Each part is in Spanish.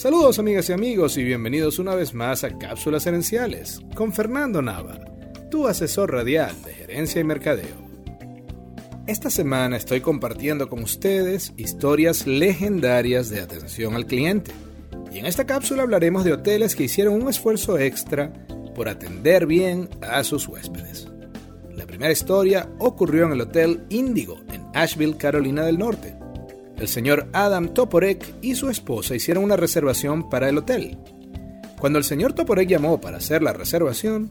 Saludos amigas y amigos y bienvenidos una vez más a Cápsulas Herenciales con Fernando Nava, tu asesor radial de gerencia y mercadeo. Esta semana estoy compartiendo con ustedes historias legendarias de atención al cliente. Y en esta cápsula hablaremos de hoteles que hicieron un esfuerzo extra por atender bien a sus huéspedes. La primera historia ocurrió en el Hotel Indigo en Asheville, Carolina del Norte el señor Adam Toporek y su esposa hicieron una reservación para el hotel. Cuando el señor Toporek llamó para hacer la reservación,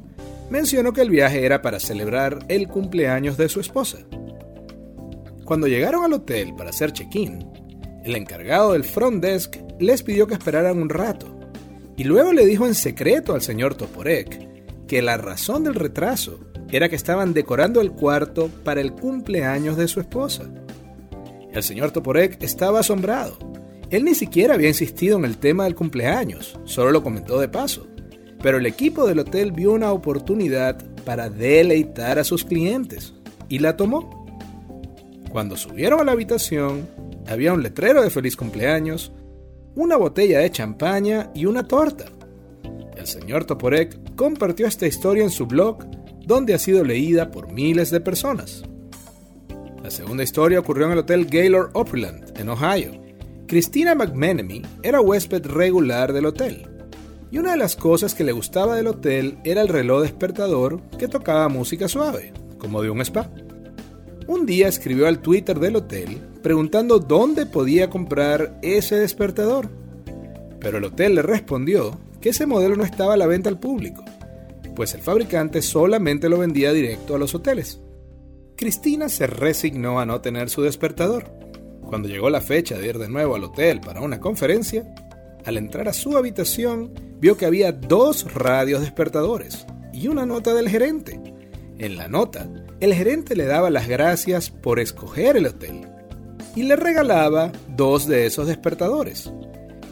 mencionó que el viaje era para celebrar el cumpleaños de su esposa. Cuando llegaron al hotel para hacer check-in, el encargado del front desk les pidió que esperaran un rato y luego le dijo en secreto al señor Toporek que la razón del retraso era que estaban decorando el cuarto para el cumpleaños de su esposa. El señor Toporek estaba asombrado. Él ni siquiera había insistido en el tema del cumpleaños, solo lo comentó de paso. Pero el equipo del hotel vio una oportunidad para deleitar a sus clientes y la tomó. Cuando subieron a la habitación, había un letrero de feliz cumpleaños, una botella de champaña y una torta. El señor Toporek compartió esta historia en su blog, donde ha sido leída por miles de personas. La segunda historia ocurrió en el Hotel Gaylord Opryland, en Ohio. Christina McMenemy era huésped regular del hotel. Y una de las cosas que le gustaba del hotel era el reloj despertador que tocaba música suave, como de un spa. Un día escribió al Twitter del hotel preguntando dónde podía comprar ese despertador. Pero el hotel le respondió que ese modelo no estaba a la venta al público, pues el fabricante solamente lo vendía directo a los hoteles. Cristina se resignó a no tener su despertador. Cuando llegó la fecha de ir de nuevo al hotel para una conferencia, al entrar a su habitación vio que había dos radios despertadores y una nota del gerente. En la nota, el gerente le daba las gracias por escoger el hotel y le regalaba dos de esos despertadores.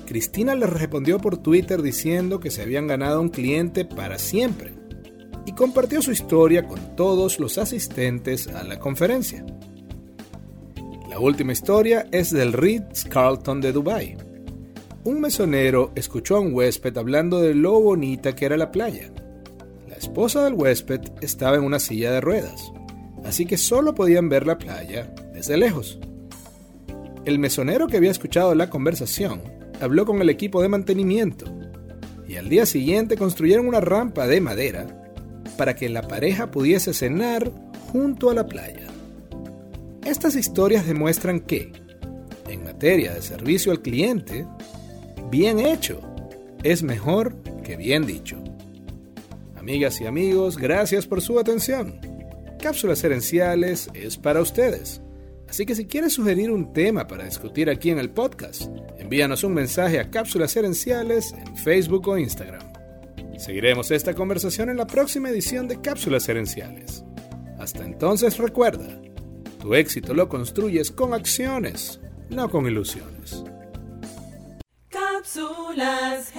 Cristina le respondió por Twitter diciendo que se habían ganado un cliente para siempre y compartió su historia con todos los asistentes a la conferencia. La última historia es del Ritz Carlton de Dubai. Un mesonero escuchó a un huésped hablando de lo bonita que era la playa. La esposa del huésped estaba en una silla de ruedas, así que solo podían ver la playa desde lejos. El mesonero que había escuchado la conversación habló con el equipo de mantenimiento y al día siguiente construyeron una rampa de madera para que la pareja pudiese cenar junto a la playa. Estas historias demuestran que, en materia de servicio al cliente, bien hecho es mejor que bien dicho. Amigas y amigos, gracias por su atención. Cápsulas Herenciales es para ustedes. Así que si quieres sugerir un tema para discutir aquí en el podcast, envíanos un mensaje a Cápsulas Herenciales en Facebook o Instagram. Seguiremos esta conversación en la próxima edición de Cápsulas Herenciales. Hasta entonces recuerda, tu éxito lo construyes con acciones, no con ilusiones. Cápsulas.